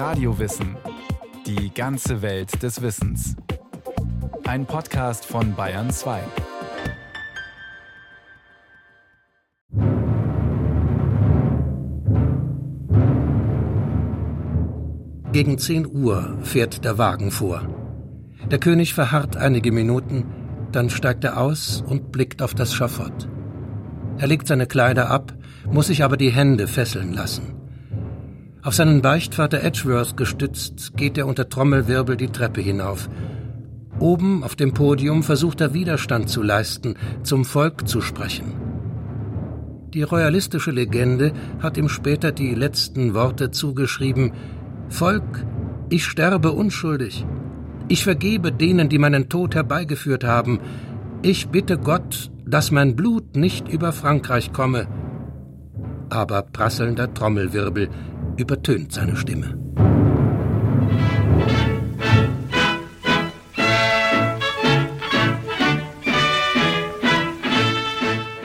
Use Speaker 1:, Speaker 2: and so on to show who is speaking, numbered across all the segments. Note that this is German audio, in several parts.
Speaker 1: Radiowissen. Die ganze Welt des Wissens. Ein Podcast von Bayern 2.
Speaker 2: Gegen 10 Uhr fährt der Wagen vor. Der König verharrt einige Minuten, dann steigt er aus und blickt auf das Schafott. Er legt seine Kleider ab, muss sich aber die Hände fesseln lassen. Auf seinen Beichtvater Edgeworth gestützt, geht er unter Trommelwirbel die Treppe hinauf. Oben auf dem Podium versucht er Widerstand zu leisten, zum Volk zu sprechen. Die royalistische Legende hat ihm später die letzten Worte zugeschrieben Volk, ich sterbe unschuldig. Ich vergebe denen, die meinen Tod herbeigeführt haben. Ich bitte Gott, dass mein Blut nicht über Frankreich komme. Aber prasselnder Trommelwirbel übertönt seine Stimme.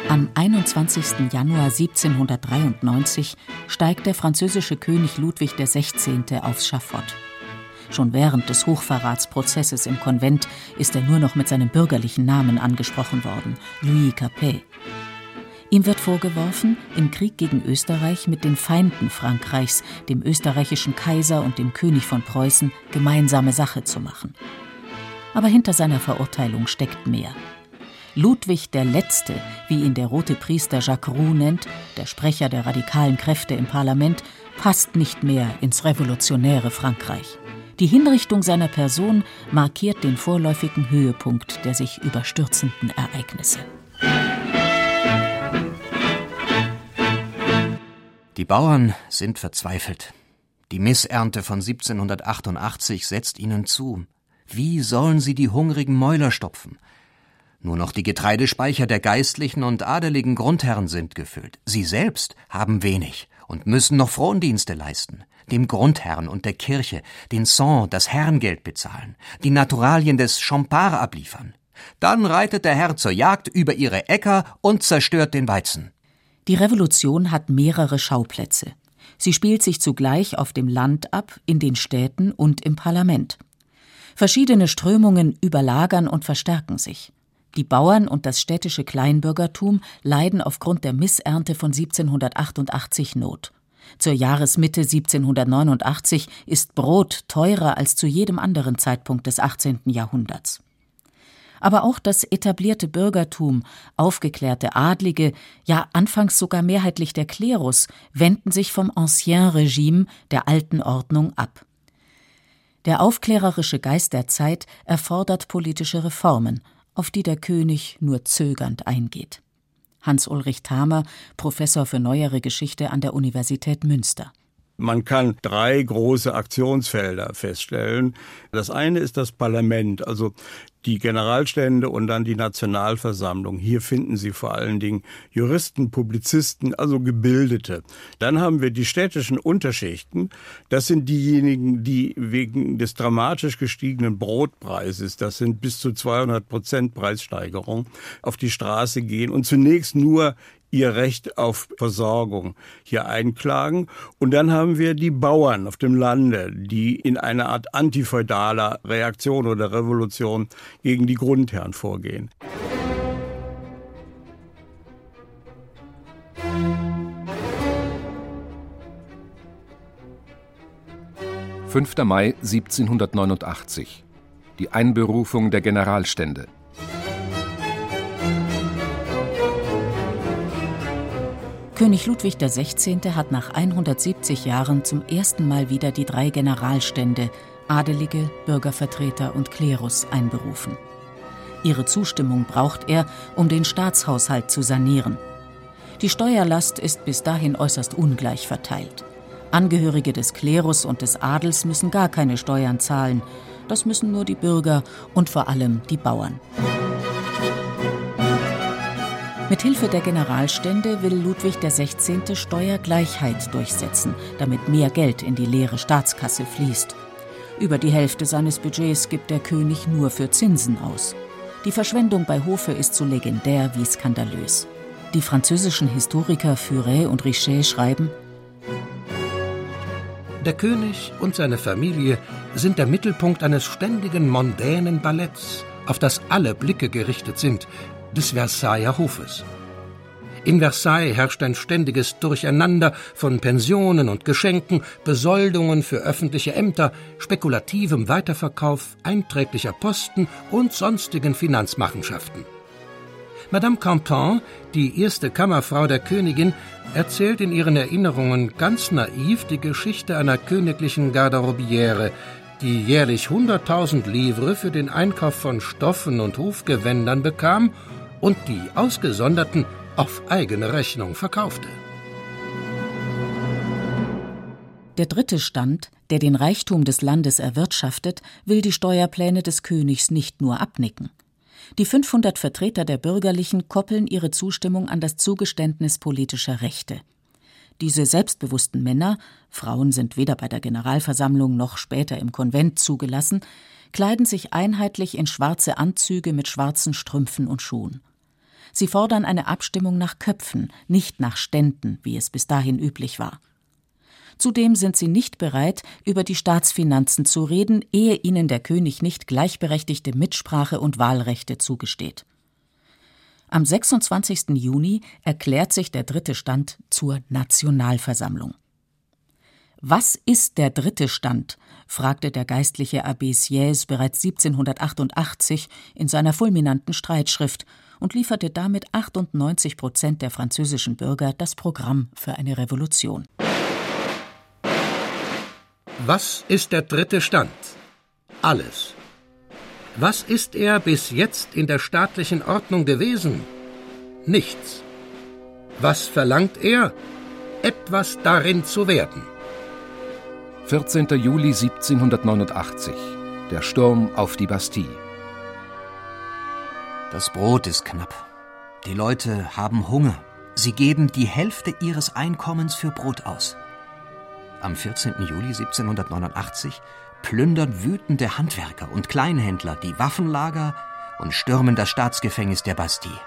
Speaker 3: Am 21. Januar 1793 steigt der französische König Ludwig XVI. aufs Schafott. Schon während des Hochverratsprozesses im Konvent ist er nur noch mit seinem bürgerlichen Namen angesprochen worden, Louis Capet. Ihm wird vorgeworfen, im Krieg gegen Österreich mit den Feinden Frankreichs, dem österreichischen Kaiser und dem König von Preußen, gemeinsame Sache zu machen. Aber hinter seiner Verurteilung steckt mehr. Ludwig der Letzte, wie ihn der rote Priester Jacques Roux nennt, der Sprecher der radikalen Kräfte im Parlament, passt nicht mehr ins revolutionäre Frankreich. Die Hinrichtung seiner Person markiert den vorläufigen Höhepunkt der sich überstürzenden Ereignisse.
Speaker 4: Die Bauern sind verzweifelt. Die Missernte von 1788 setzt ihnen zu. Wie sollen sie die hungrigen Mäuler stopfen? Nur noch die Getreidespeicher der geistlichen und adeligen Grundherren sind gefüllt. Sie selbst haben wenig und müssen noch Frondienste leisten, dem Grundherrn und der Kirche den Sang, das Herrengeld bezahlen, die Naturalien des Champard abliefern. Dann reitet der Herr zur Jagd über ihre Äcker und zerstört den Weizen.
Speaker 3: Die Revolution hat mehrere Schauplätze. Sie spielt sich zugleich auf dem Land ab, in den Städten und im Parlament. Verschiedene Strömungen überlagern und verstärken sich. Die Bauern und das städtische Kleinbürgertum leiden aufgrund der Missernte von 1788 Not. Zur Jahresmitte 1789 ist Brot teurer als zu jedem anderen Zeitpunkt des 18. Jahrhunderts aber auch das etablierte Bürgertum, aufgeklärte Adlige, ja anfangs sogar mehrheitlich der Klerus, wenden sich vom Ancien Regime, der alten Ordnung, ab. Der aufklärerische Geist der Zeit erfordert politische Reformen, auf die der König nur zögernd eingeht. Hans-Ulrich Thamer, Professor für neuere Geschichte an der Universität Münster.
Speaker 5: Man kann drei große Aktionsfelder feststellen. Das eine ist das Parlament, also die Generalstände und dann die Nationalversammlung. Hier finden Sie vor allen Dingen Juristen, Publizisten, also Gebildete. Dann haben wir die städtischen Unterschichten. Das sind diejenigen, die wegen des dramatisch gestiegenen Brotpreises, das sind bis zu 200 Prozent Preissteigerung, auf die Straße gehen und zunächst nur ihr Recht auf Versorgung hier einklagen. Und dann haben wir die Bauern auf dem Lande, die in einer Art antifeudaler Reaktion oder Revolution gegen die Grundherren vorgehen.
Speaker 6: »5. Mai 1789. Die Einberufung der Generalstände.
Speaker 3: König Ludwig XVI. hat nach 170 Jahren zum ersten Mal wieder die drei Generalstände Adelige, Bürgervertreter und Klerus einberufen. Ihre Zustimmung braucht er, um den Staatshaushalt zu sanieren. Die Steuerlast ist bis dahin äußerst ungleich verteilt. Angehörige des Klerus und des Adels müssen gar keine Steuern zahlen. Das müssen nur die Bürger und vor allem die Bauern. Mit Hilfe der Generalstände will Ludwig XVI. Steuergleichheit durchsetzen, damit mehr Geld in die leere Staatskasse fließt. Über die Hälfte seines Budgets gibt der König nur für Zinsen aus. Die Verschwendung bei Hofe ist so legendär wie skandalös. Die französischen Historiker Furet und Richet schreiben,
Speaker 2: Der König und seine Familie sind der Mittelpunkt eines ständigen mondänen Balletts, auf das alle Blicke gerichtet sind, des Versailler Hofes. In Versailles herrscht ein ständiges Durcheinander von Pensionen und Geschenken, Besoldungen für öffentliche Ämter, spekulativem Weiterverkauf, einträglicher Posten und sonstigen Finanzmachenschaften. Madame Campan, die erste Kammerfrau der Königin, erzählt in ihren Erinnerungen ganz naiv die Geschichte einer königlichen Garderobiere, die jährlich 100.000 Livres für den Einkauf von Stoffen und Hofgewändern bekam und die ausgesonderten auf eigene Rechnung verkaufte.
Speaker 3: Der dritte Stand, der den Reichtum des Landes erwirtschaftet, will die Steuerpläne des Königs nicht nur abnicken. Die 500 Vertreter der Bürgerlichen koppeln ihre Zustimmung an das Zugeständnis politischer Rechte. Diese selbstbewussten Männer, Frauen sind weder bei der Generalversammlung noch später im Konvent zugelassen, kleiden sich einheitlich in schwarze Anzüge mit schwarzen Strümpfen und Schuhen. Sie fordern eine Abstimmung nach Köpfen, nicht nach Ständen, wie es bis dahin üblich war. Zudem sind sie nicht bereit, über die Staatsfinanzen zu reden, ehe ihnen der König nicht gleichberechtigte Mitsprache und Wahlrechte zugesteht. Am 26. Juni erklärt sich der dritte Stand zur Nationalversammlung. Was ist der dritte Stand? fragte der geistliche Abbé Sieyès bereits 1788 in seiner fulminanten Streitschrift und lieferte damit 98 Prozent der französischen Bürger das Programm für eine Revolution.
Speaker 2: Was ist der dritte Stand? Alles. Was ist er bis jetzt in der staatlichen Ordnung gewesen? Nichts. Was verlangt er? Etwas darin zu werden.
Speaker 6: 14. Juli 1789. Der Sturm auf die Bastille.
Speaker 4: Das Brot ist knapp. Die Leute haben Hunger. Sie geben die Hälfte ihres Einkommens für Brot aus. Am 14. Juli 1789 plündern wütende Handwerker und Kleinhändler die Waffenlager und stürmen das Staatsgefängnis der Bastille.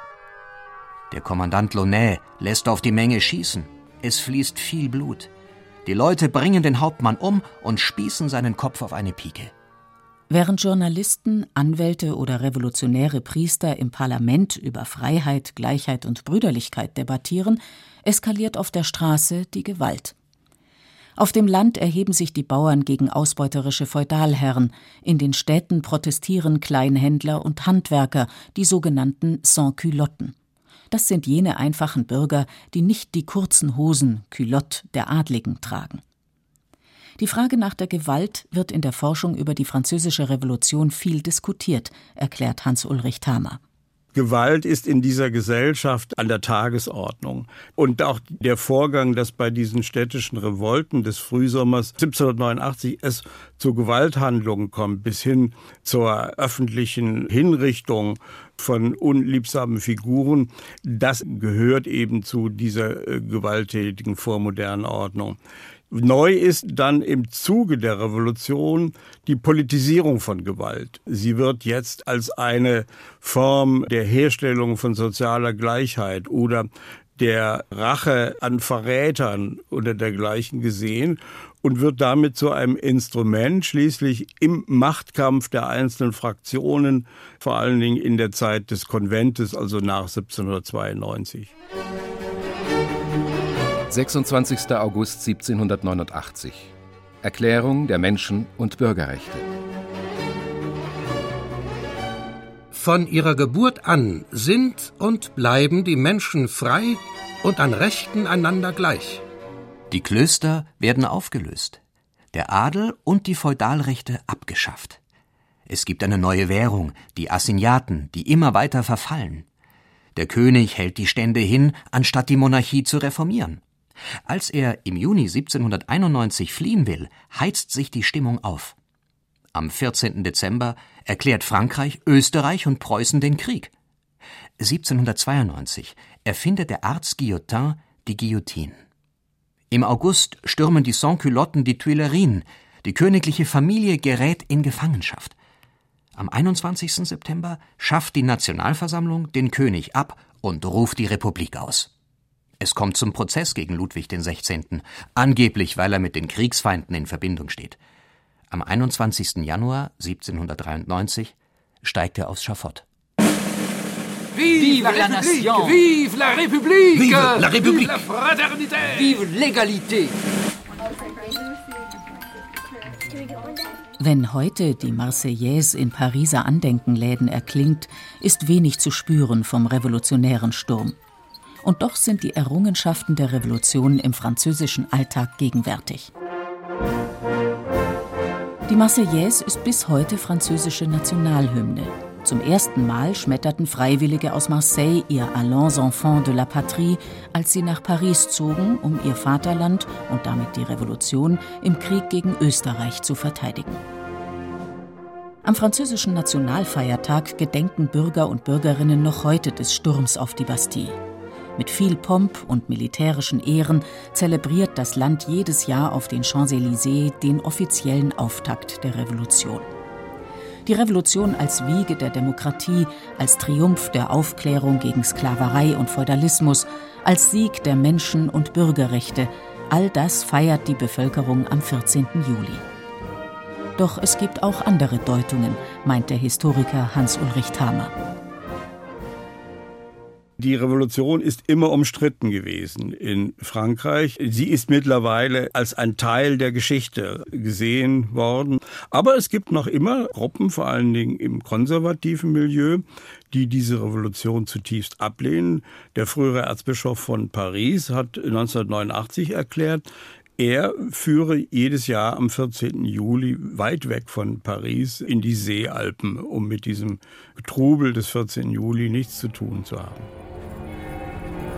Speaker 4: Der Kommandant Launay lässt auf die Menge schießen. Es fließt viel Blut. Die Leute bringen den Hauptmann um und spießen seinen Kopf auf eine Pike.
Speaker 3: Während Journalisten, Anwälte oder revolutionäre Priester im Parlament über Freiheit, Gleichheit und Brüderlichkeit debattieren, eskaliert auf der Straße die Gewalt. Auf dem Land erheben sich die Bauern gegen ausbeuterische Feudalherren, in den Städten protestieren Kleinhändler und Handwerker, die sogenannten Sans-Culotten. Das sind jene einfachen Bürger, die nicht die kurzen Hosen, Culotte, der Adligen tragen. Die Frage nach der Gewalt wird in der Forschung über die Französische Revolution viel diskutiert, erklärt Hans-Ulrich Thamer.
Speaker 5: Gewalt ist in dieser Gesellschaft an der Tagesordnung. Und auch der Vorgang, dass bei diesen städtischen Revolten des Frühsommers 1789 es zu Gewalthandlungen kommt, bis hin zur öffentlichen Hinrichtung von unliebsamen Figuren, das gehört eben zu dieser äh, gewalttätigen vormodernen Ordnung. Neu ist dann im Zuge der Revolution die Politisierung von Gewalt. Sie wird jetzt als eine Form der Herstellung von sozialer Gleichheit oder der Rache an Verrätern oder dergleichen gesehen und wird damit zu einem Instrument schließlich im Machtkampf der einzelnen Fraktionen, vor allen Dingen in der Zeit des Konventes, also nach 1792.
Speaker 6: 26. August 1789 Erklärung der Menschen- und Bürgerrechte
Speaker 2: Von ihrer Geburt an sind und bleiben die Menschen frei und an Rechten einander gleich.
Speaker 4: Die Klöster werden aufgelöst, der Adel und die Feudalrechte abgeschafft. Es gibt eine neue Währung, die Assignaten, die immer weiter verfallen. Der König hält die Stände hin, anstatt die Monarchie zu reformieren. Als er im Juni 1791 fliehen will, heizt sich die Stimmung auf. Am 14. Dezember erklärt Frankreich, Österreich und Preußen den Krieg. 1792 erfindet der Arzt Guillotin die Guillotine. Im August stürmen die Sans-Culotten die Tuilerien. Die königliche Familie gerät in Gefangenschaft. Am 21. September schafft die Nationalversammlung den König ab und ruft die Republik aus. Es kommt zum Prozess gegen Ludwig XVI., angeblich weil er mit den Kriegsfeinden in Verbindung steht. Am 21. Januar 1793 steigt er aufs Schafott.
Speaker 7: Vive la nation! Vive la République!
Speaker 2: Vive la République!
Speaker 7: Vive la fraternité! Vive l'égalité!
Speaker 3: Wenn heute die Marseillaise in Pariser Andenkenläden erklingt, ist wenig zu spüren vom revolutionären Sturm. Und doch sind die Errungenschaften der Revolution im französischen Alltag gegenwärtig. Die Marseillaise ist bis heute französische Nationalhymne. Zum ersten Mal schmetterten Freiwillige aus Marseille ihr Allons enfants de la patrie, als sie nach Paris zogen, um ihr Vaterland und damit die Revolution im Krieg gegen Österreich zu verteidigen. Am französischen Nationalfeiertag gedenken Bürger und Bürgerinnen noch heute des Sturms auf die Bastille. Mit viel Pomp und militärischen Ehren zelebriert das Land jedes Jahr auf den Champs-Élysées den offiziellen Auftakt der Revolution. Die Revolution als Wiege der Demokratie, als Triumph der Aufklärung gegen Sklaverei und Feudalismus, als Sieg der Menschen- und Bürgerrechte, all das feiert die Bevölkerung am 14. Juli. Doch es gibt auch andere Deutungen, meint der Historiker Hans-Ulrich Thamer.
Speaker 5: Die Revolution ist immer umstritten gewesen in Frankreich. Sie ist mittlerweile als ein Teil der Geschichte gesehen worden. Aber es gibt noch immer Gruppen, vor allen Dingen im konservativen Milieu, die diese Revolution zutiefst ablehnen. Der frühere Erzbischof von Paris hat 1989 erklärt, er führe jedes Jahr am 14. Juli weit weg von Paris in die Seealpen, um mit diesem Trubel des 14. Juli nichts zu tun zu haben.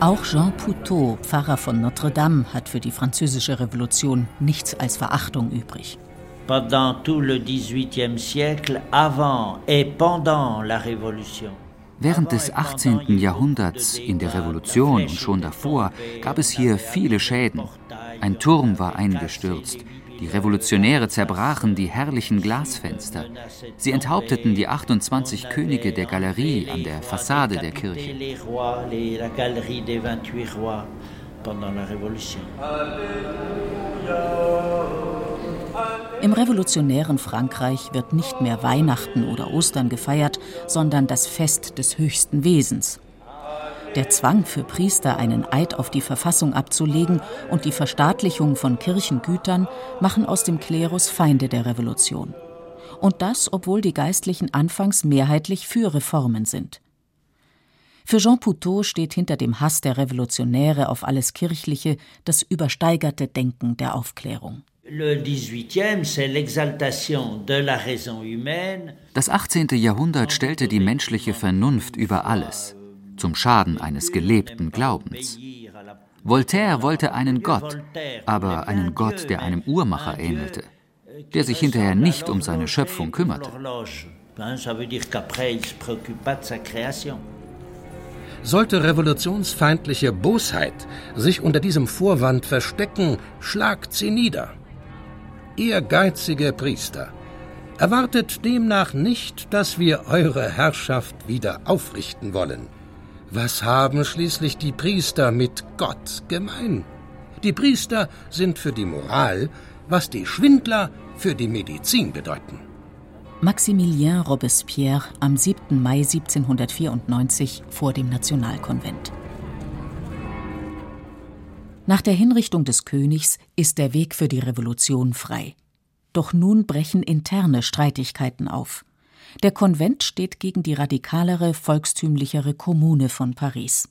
Speaker 3: Auch Jean Poutot, Pfarrer von Notre-Dame, hat für die französische Revolution nichts als Verachtung übrig.
Speaker 8: Pendant tout le XVIIIe siècle, avant et pendant la Révolution.
Speaker 9: Während des 18. Jahrhunderts, in der Revolution und schon davor, gab es hier viele Schäden. Ein Turm war eingestürzt. Die Revolutionäre zerbrachen die herrlichen Glasfenster. Sie enthaupteten die 28 Könige der Galerie an der Fassade der Kirche.
Speaker 3: Im revolutionären Frankreich wird nicht mehr Weihnachten oder Ostern gefeiert, sondern das Fest des höchsten Wesens. Der Zwang für Priester, einen Eid auf die Verfassung abzulegen und die Verstaatlichung von Kirchengütern machen aus dem Klerus Feinde der Revolution. Und das, obwohl die Geistlichen anfangs mehrheitlich für Reformen sind. Für Jean Poutot steht hinter dem Hass der Revolutionäre auf alles Kirchliche das übersteigerte Denken der Aufklärung.
Speaker 9: Das 18. Jahrhundert stellte die menschliche Vernunft über alles zum Schaden eines gelebten Glaubens. Voltaire wollte einen Gott, aber einen Gott, der einem Uhrmacher ähnelte, der sich hinterher nicht um seine Schöpfung kümmerte.
Speaker 2: Sollte revolutionsfeindliche Bosheit sich unter diesem Vorwand verstecken, schlagt sie nieder. Ehrgeizige Priester, erwartet demnach nicht, dass wir eure Herrschaft wieder aufrichten wollen. Was haben schließlich die Priester mit Gott gemein? Die Priester sind für die Moral, was die Schwindler für die Medizin bedeuten.
Speaker 3: Maximilien Robespierre am 7. Mai 1794 vor dem Nationalkonvent. Nach der Hinrichtung des Königs ist der Weg für die Revolution frei. Doch nun brechen interne Streitigkeiten auf. Der Konvent steht gegen die radikalere, volkstümlichere Kommune von Paris.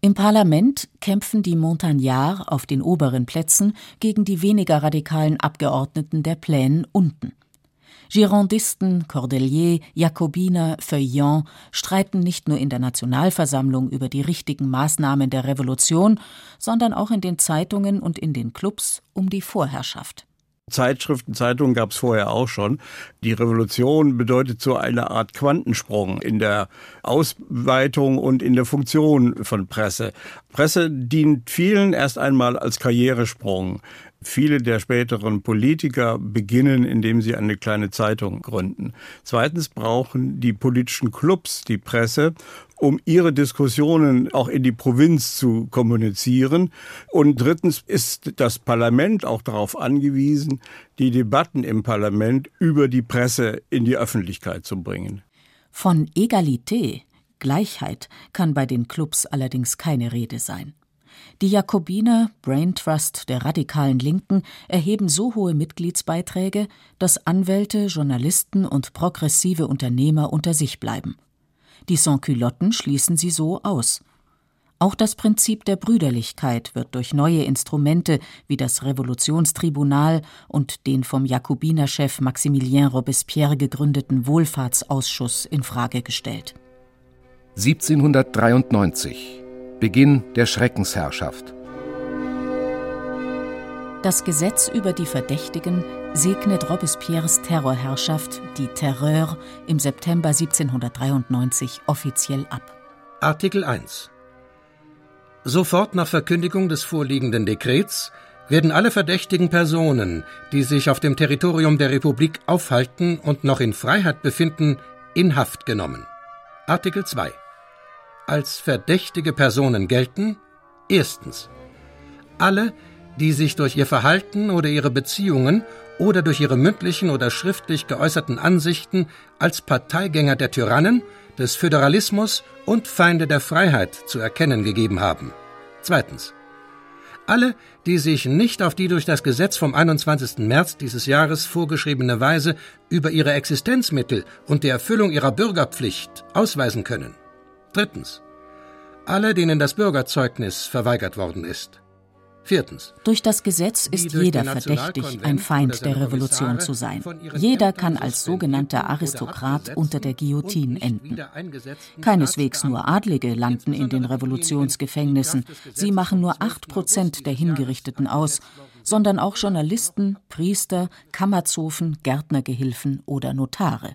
Speaker 3: Im Parlament kämpfen die Montagnards auf den oberen Plätzen gegen die weniger radikalen Abgeordneten der Plänen unten. Girondisten, Cordeliers, Jakobiner, Feuillants streiten nicht nur in der Nationalversammlung über die richtigen Maßnahmen der Revolution, sondern auch in den Zeitungen und in den Clubs um die Vorherrschaft.
Speaker 5: Zeitschriften, Zeitungen gab es vorher auch schon. Die Revolution bedeutet so eine Art Quantensprung in der Ausweitung und in der Funktion von Presse. Presse dient vielen erst einmal als Karrieresprung. Viele der späteren Politiker beginnen, indem sie eine kleine Zeitung gründen. Zweitens brauchen die politischen Clubs die Presse, um ihre Diskussionen auch in die Provinz zu kommunizieren. Und drittens ist das Parlament auch darauf angewiesen, die Debatten im Parlament über die Presse in die Öffentlichkeit zu bringen.
Speaker 3: Von Egalité, Gleichheit, kann bei den Clubs allerdings keine Rede sein. Die Jakobiner, Brain Trust der radikalen Linken, erheben so hohe Mitgliedsbeiträge, dass Anwälte, Journalisten und progressive Unternehmer unter sich bleiben. Die Sans-Culotten schließen sie so aus. Auch das Prinzip der Brüderlichkeit wird durch neue Instrumente wie das Revolutionstribunal und den vom Jakobinerchef Maximilien Robespierre gegründeten Wohlfahrtsausschuss in Frage gestellt.
Speaker 6: 1793 Beginn der Schreckensherrschaft.
Speaker 3: Das Gesetz über die Verdächtigen segnet Robespierres Terrorherrschaft, die Terreur, im September 1793 offiziell ab.
Speaker 2: Artikel 1 Sofort nach Verkündigung des vorliegenden Dekrets werden alle verdächtigen Personen, die sich auf dem Territorium der Republik aufhalten und noch in Freiheit befinden, in Haft genommen. Artikel 2 als verdächtige Personen gelten erstens alle, die sich durch ihr Verhalten oder ihre Beziehungen oder durch ihre mündlichen oder schriftlich geäußerten Ansichten als Parteigänger der Tyrannen, des Föderalismus und Feinde der Freiheit zu erkennen gegeben haben. Zweitens. Alle, die sich nicht auf die durch das Gesetz vom 21. März dieses Jahres vorgeschriebene Weise über ihre Existenzmittel und die Erfüllung ihrer Bürgerpflicht ausweisen können. Drittens. Alle, denen das Bürgerzeugnis verweigert worden ist. Viertens.
Speaker 3: Durch das Gesetz ist jeder verdächtig, ein Feind der Revolution zu sein. Jeder kann als sogenannter Aristokrat unter der Guillotine enden. Keineswegs nur Adlige landen in den Revolutionsgefängnissen. Sie machen nur acht Prozent der Hingerichteten aus, sondern auch Journalisten, Priester, Kammerzofen, Gärtnergehilfen oder Notare.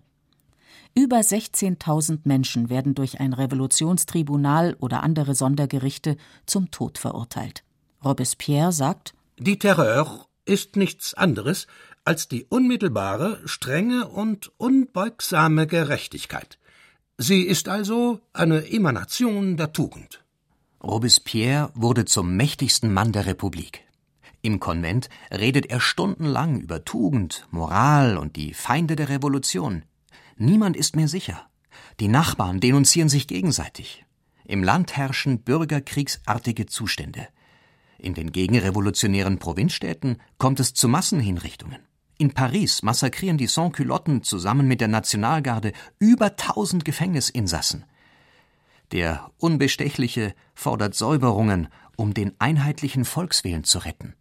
Speaker 3: Über 16.000 Menschen werden durch ein Revolutionstribunal oder andere Sondergerichte zum Tod verurteilt. Robespierre sagt:
Speaker 2: Die Terreur ist nichts anderes als die unmittelbare, strenge und unbeugsame Gerechtigkeit. Sie ist also eine Emanation der Tugend.
Speaker 4: Robespierre wurde zum mächtigsten Mann der Republik. Im Konvent redet er stundenlang über Tugend, Moral und die Feinde der Revolution. Niemand ist mehr sicher. Die Nachbarn denunzieren sich gegenseitig. Im Land herrschen bürgerkriegsartige Zustände. In den gegenrevolutionären Provinzstädten kommt es zu Massenhinrichtungen. In Paris massakrieren die Sans-Culotten zusammen mit der Nationalgarde über tausend Gefängnisinsassen. Der Unbestechliche fordert Säuberungen, um den einheitlichen Volkswillen zu retten.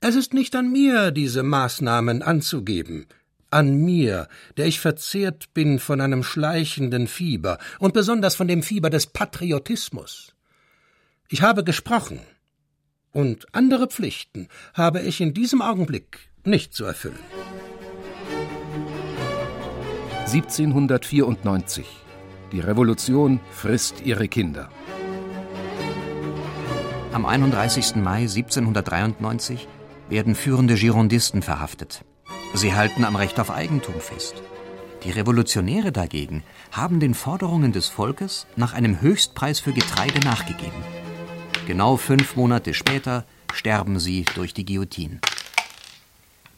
Speaker 2: Es ist nicht an mir, diese Maßnahmen anzugeben an mir, der ich verzehrt bin von einem schleichenden Fieber und besonders von dem Fieber des Patriotismus. Ich habe gesprochen, und andere Pflichten habe ich in diesem Augenblick nicht zu erfüllen.
Speaker 6: 1794. Die Revolution frisst ihre Kinder.
Speaker 4: Am 31. Mai 1793 werden führende Girondisten verhaftet. Sie halten am Recht auf Eigentum fest. Die Revolutionäre dagegen haben den Forderungen des Volkes nach einem Höchstpreis für Getreide nachgegeben. Genau fünf Monate später sterben sie durch die Guillotine.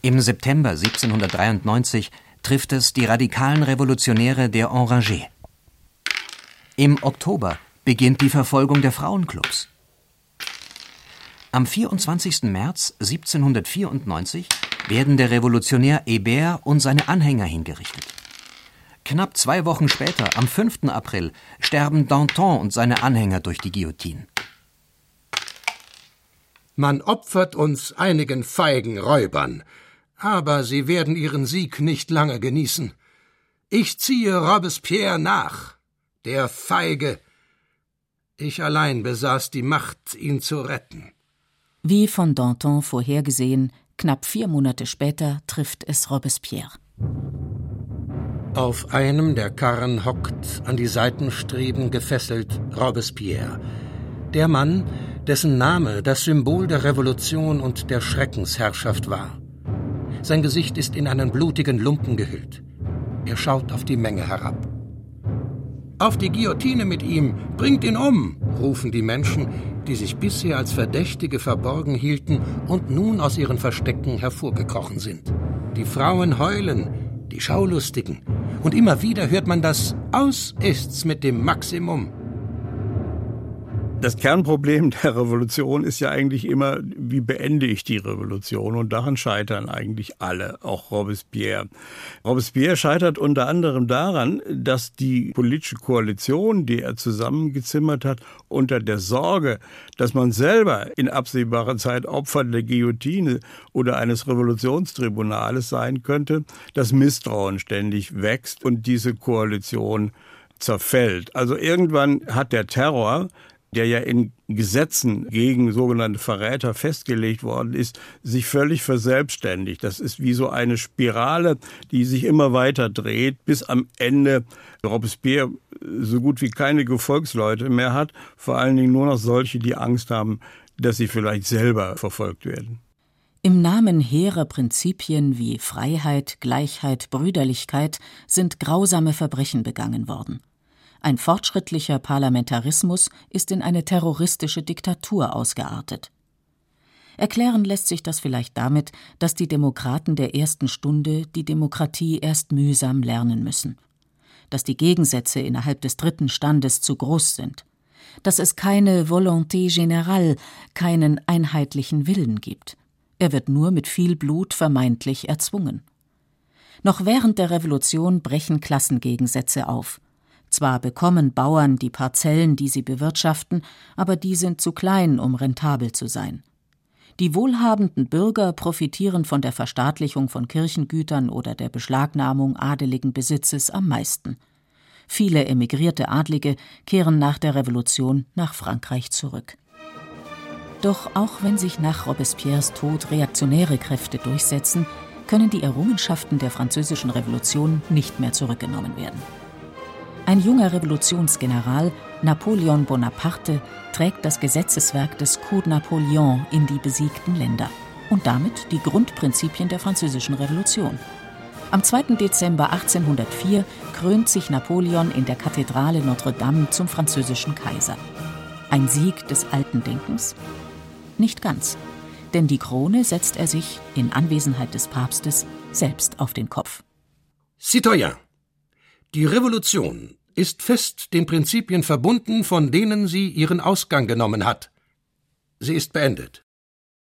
Speaker 4: Im September 1793 trifft es die radikalen Revolutionäre der Enragés. Im Oktober beginnt die Verfolgung der Frauenclubs. Am 24. März 1794 werden der Revolutionär Hébert und seine Anhänger hingerichtet. Knapp zwei Wochen später, am 5. April, sterben Danton und seine Anhänger durch die Guillotine.
Speaker 2: Man opfert uns einigen feigen Räubern, aber sie werden ihren Sieg nicht lange genießen. Ich ziehe Robespierre nach, der Feige. Ich allein besaß die Macht, ihn zu retten.
Speaker 3: Wie von Danton vorhergesehen, Knapp vier Monate später trifft es Robespierre.
Speaker 2: Auf einem der Karren hockt, an die Seitenstreben gefesselt, Robespierre. Der Mann, dessen Name das Symbol der Revolution und der Schreckensherrschaft war. Sein Gesicht ist in einen blutigen Lumpen gehüllt. Er schaut auf die Menge herab. Auf die Guillotine mit ihm, bringt ihn um, rufen die Menschen, die sich bisher als Verdächtige verborgen hielten und nun aus ihren Verstecken hervorgekrochen sind. Die Frauen heulen, die Schaulustigen, und immer wieder hört man das Aus ist's mit dem Maximum.
Speaker 5: Das Kernproblem der Revolution ist ja eigentlich immer, wie beende ich die Revolution? Und daran scheitern eigentlich alle, auch Robespierre. Robespierre scheitert unter anderem daran, dass die politische Koalition, die er zusammengezimmert hat, unter der Sorge, dass man selber in absehbarer Zeit Opfer der Guillotine oder eines Revolutionstribunales sein könnte, das Misstrauen ständig wächst und diese Koalition zerfällt. Also irgendwann hat der Terror der ja in Gesetzen gegen sogenannte Verräter festgelegt worden ist, sich völlig verselbstständigt. Das ist wie so eine Spirale, die sich immer weiter dreht, bis am Ende Robespierre so gut wie keine Gefolgsleute mehr hat, vor allen Dingen nur noch solche, die Angst haben, dass sie vielleicht selber verfolgt werden.
Speaker 3: Im Namen hehrer Prinzipien wie Freiheit, Gleichheit, Brüderlichkeit sind grausame Verbrechen begangen worden. Ein fortschrittlicher Parlamentarismus ist in eine terroristische Diktatur ausgeartet. Erklären lässt sich das vielleicht damit, dass die Demokraten der ersten Stunde die Demokratie erst mühsam lernen müssen, dass die Gegensätze innerhalb des dritten Standes zu groß sind, dass es keine Volonté générale, keinen einheitlichen Willen gibt. Er wird nur mit viel Blut vermeintlich erzwungen. Noch während der Revolution brechen Klassengegensätze auf. Zwar bekommen Bauern die Parzellen, die sie bewirtschaften, aber die sind zu klein, um rentabel zu sein. Die wohlhabenden Bürger profitieren von der Verstaatlichung von Kirchengütern oder der Beschlagnahmung adeligen Besitzes am meisten. Viele emigrierte Adlige kehren nach der Revolution nach Frankreich zurück. Doch auch wenn sich nach Robespierres Tod reaktionäre Kräfte durchsetzen, können die Errungenschaften der französischen Revolution nicht mehr zurückgenommen werden. Ein junger Revolutionsgeneral, Napoleon Bonaparte, trägt das Gesetzeswerk des Code Napoleon in die besiegten Länder und damit die Grundprinzipien der Französischen Revolution. Am 2. Dezember 1804 krönt sich Napoleon in der Kathedrale Notre-Dame zum französischen Kaiser. Ein Sieg des alten Denkens? Nicht ganz, denn die Krone setzt er sich, in Anwesenheit des Papstes, selbst auf den Kopf.
Speaker 2: Citoyen, die Revolution ist fest den Prinzipien verbunden, von denen sie ihren Ausgang genommen hat. Sie ist beendet.